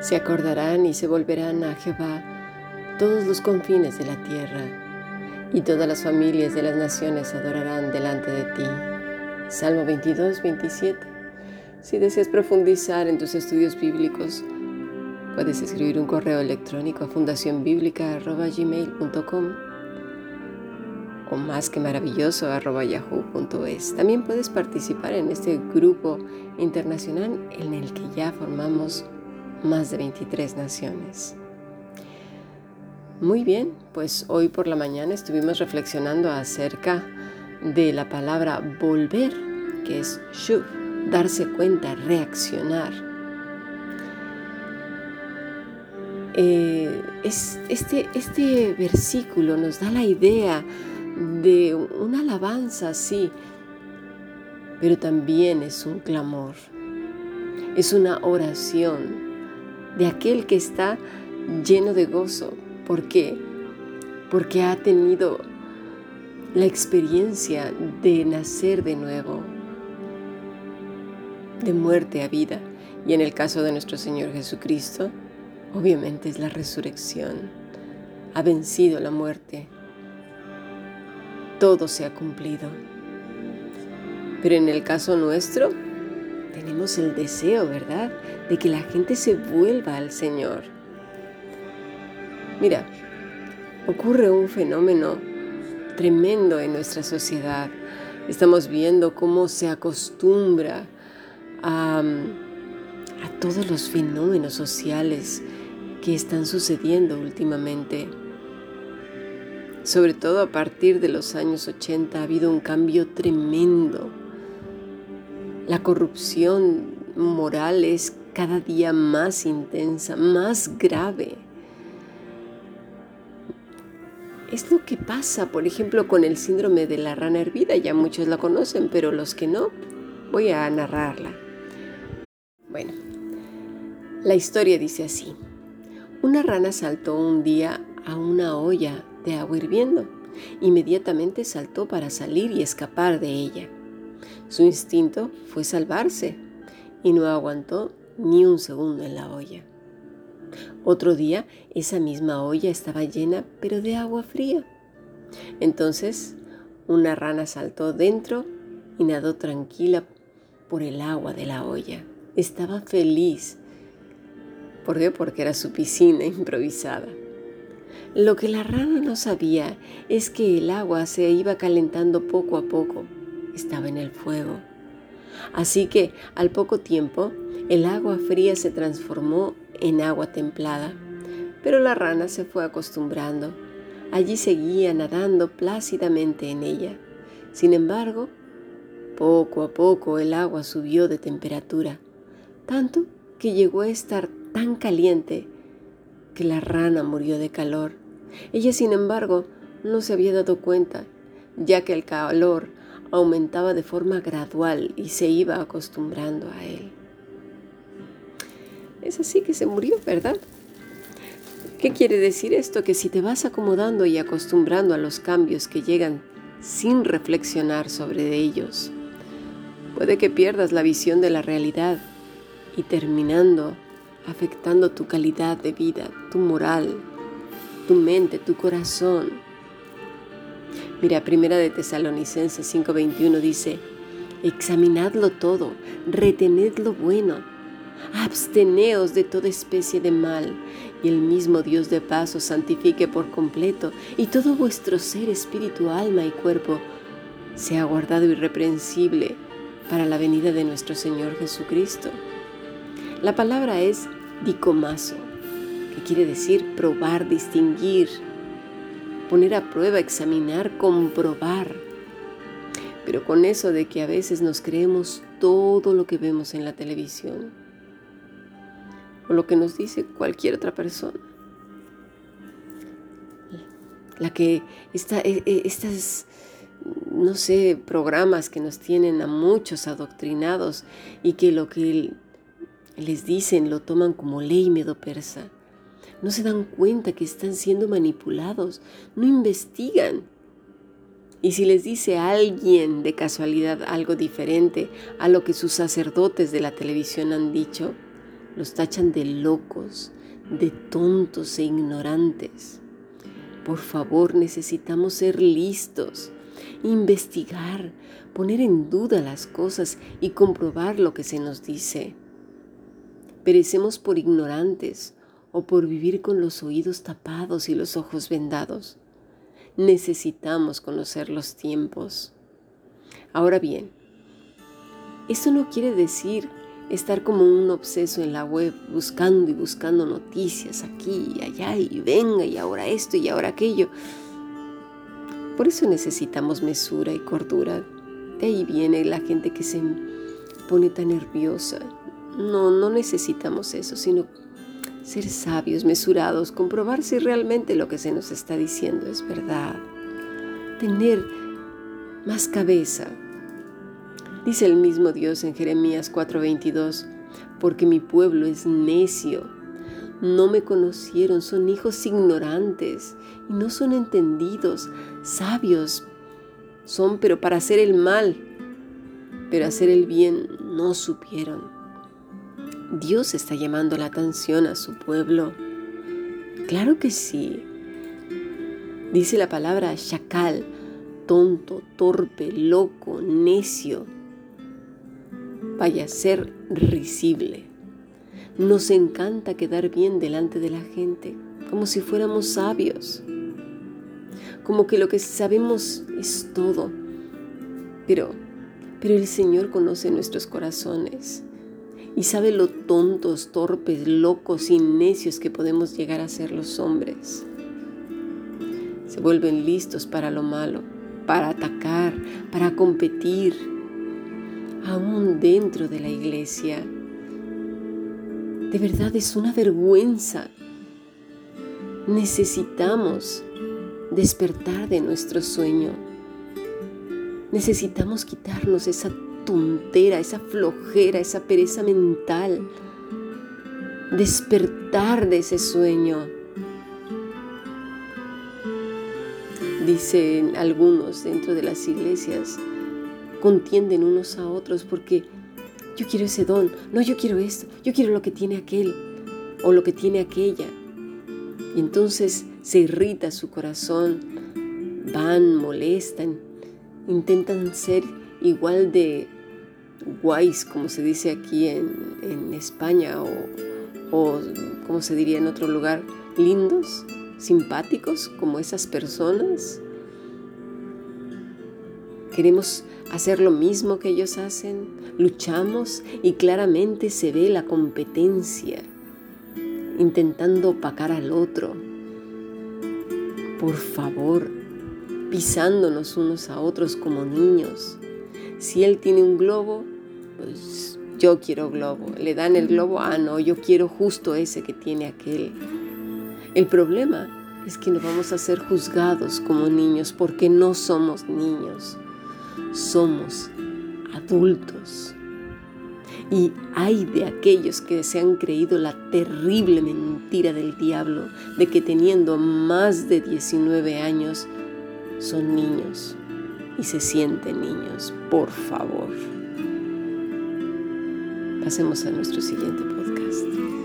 Se acordarán y se volverán a Jehová todos los confines de la tierra, y todas las familias de las naciones adorarán delante de ti. Salmo 22, 27. Si deseas profundizar en tus estudios bíblicos, puedes escribir un correo electrónico a fundacionbiblica.gmail.com o más que maravilloso yahoo.es. También puedes participar en este grupo internacional en el que ya formamos más de 23 naciones. Muy bien, pues hoy por la mañana estuvimos reflexionando acerca de la palabra volver, que es shuv, darse cuenta, reaccionar. Eh, este, este versículo nos da la idea de una alabanza, sí, pero también es un clamor, es una oración de aquel que está lleno de gozo. ¿Por qué? Porque ha tenido la experiencia de nacer de nuevo, de muerte a vida. Y en el caso de nuestro Señor Jesucristo, obviamente es la resurrección. Ha vencido la muerte. Todo se ha cumplido. Pero en el caso nuestro, tenemos el deseo, ¿verdad?, de que la gente se vuelva al Señor. Mira, ocurre un fenómeno tremendo en nuestra sociedad. Estamos viendo cómo se acostumbra a, todos los fenómenos sociales que están sucediendo últimamente. Sobre todo a partir de los años 80 ha habido un cambio tremendo la corrupción moral es cada día más intensa, más grave. Es lo que pasa, por ejemplo, con el síndrome de la rana hervida. Ya muchos la conocen, pero los que no, voy a narrarla. Bueno, la historia dice así. Una rana saltó un día a una olla de agua hirviendo. Inmediatamente saltó para salir y escapar de ella. Su instinto fue salvarse y no aguantó ni un segundo en la olla. Otro día esa misma olla estaba llena pero de agua fría. Entonces una rana saltó dentro y nadó tranquila por el agua de la olla. Estaba feliz. ¿Por qué? Porque era su piscina improvisada. Lo que la rana no sabía es que el agua se iba calentando poco a poco estaba en el fuego. Así que al poco tiempo el agua fría se transformó en agua templada, pero la rana se fue acostumbrando. Allí seguía nadando plácidamente en ella. Sin embargo, poco a poco el agua subió de temperatura, tanto que llegó a estar tan caliente que la rana murió de calor. Ella, sin embargo, no se había dado cuenta, ya que el calor aumentaba de forma gradual y se iba acostumbrando a él. Es así que se murió, ¿verdad? ¿Qué quiere decir esto? Que si te vas acomodando y acostumbrando a los cambios que llegan sin reflexionar sobre ellos, puede que pierdas la visión de la realidad y terminando afectando tu calidad de vida, tu moral, tu mente, tu corazón Mira, primera de Tesalonicenses 5:21 dice, examinadlo todo, retened lo bueno, absteneos de toda especie de mal, y el mismo Dios de paz os santifique por completo, y todo vuestro ser, espíritu, alma y cuerpo sea guardado irreprensible para la venida de nuestro Señor Jesucristo. La palabra es dicomaso, que quiere decir probar, distinguir, poner a prueba, examinar, comprobar. Pero con eso de que a veces nos creemos todo lo que vemos en la televisión o lo que nos dice cualquier otra persona. La que está, e, e, estas, no sé, programas que nos tienen a muchos adoctrinados y que lo que les dicen lo toman como ley medo persa no se dan cuenta que están siendo manipulados, no investigan. Y si les dice alguien de casualidad algo diferente a lo que sus sacerdotes de la televisión han dicho, los tachan de locos, de tontos e ignorantes. Por favor, necesitamos ser listos, investigar, poner en duda las cosas y comprobar lo que se nos dice. Perecemos por ignorantes o por vivir con los oídos tapados y los ojos vendados. Necesitamos conocer los tiempos. Ahora bien, esto no quiere decir estar como un obseso en la web buscando y buscando noticias aquí y allá y venga y ahora esto y ahora aquello. Por eso necesitamos mesura y cordura. De ahí viene la gente que se pone tan nerviosa. No, no necesitamos eso, sino ser sabios, mesurados, comprobar si realmente lo que se nos está diciendo es verdad. Tener más cabeza, Dice el mismo Dios en Jeremías 4:22, porque mi pueblo es necio, no me conocieron, son hijos ignorantes y no son entendidos, sabios son, pero para hacer el mal, pero hacer el bien no supieron. Dios está llamando la atención a su pueblo. Claro que sí. Dice la palabra shakal, tonto, torpe, loco, necio vaya a ser risible. Nos encanta quedar bien delante de la gente, como si fuéramos sabios, como que lo que sabemos es todo. Pero, pero el Señor conoce nuestros corazones y sabe lo tontos, torpes, locos y necios que podemos llegar a ser los hombres. Se vuelven listos para lo malo, para atacar, para competir, aún dentro de la iglesia. De verdad es una vergüenza. Necesitamos despertar de nuestro sueño. Necesitamos quitarnos esa tontera, esa flojera, esa pereza mental. Despertar de ese sueño. Dicen algunos dentro de las iglesias, contienden unos a otros porque yo quiero ese don, no yo quiero esto, yo quiero lo que tiene aquel o lo que tiene aquella. Y entonces se irrita su corazón, van, molestan, intentan ser igual de guays, como se dice aquí en, España, o, o como se diría en otro lugar, lindos, simpáticos, como esas personas. Queremos hacer lo mismo que ellos hacen, luchamos y claramente se ve la competencia, intentando opacar al otro. Por favor, pisándonos unos a otros como niños. Si él tiene un globo, pues yo quiero globo. Le dan el globo, ah, no, yo quiero justo ese que tiene aquel. El problema es que no vamos a ser juzgados como niños porque no somos niños somos adultos. Y hay de aquellos que se han creído la terrible mentira del diablo de que teniendo más de 19 años son niños y se sienten niños. Por favor. Pasemos a nuestro siguiente podcast.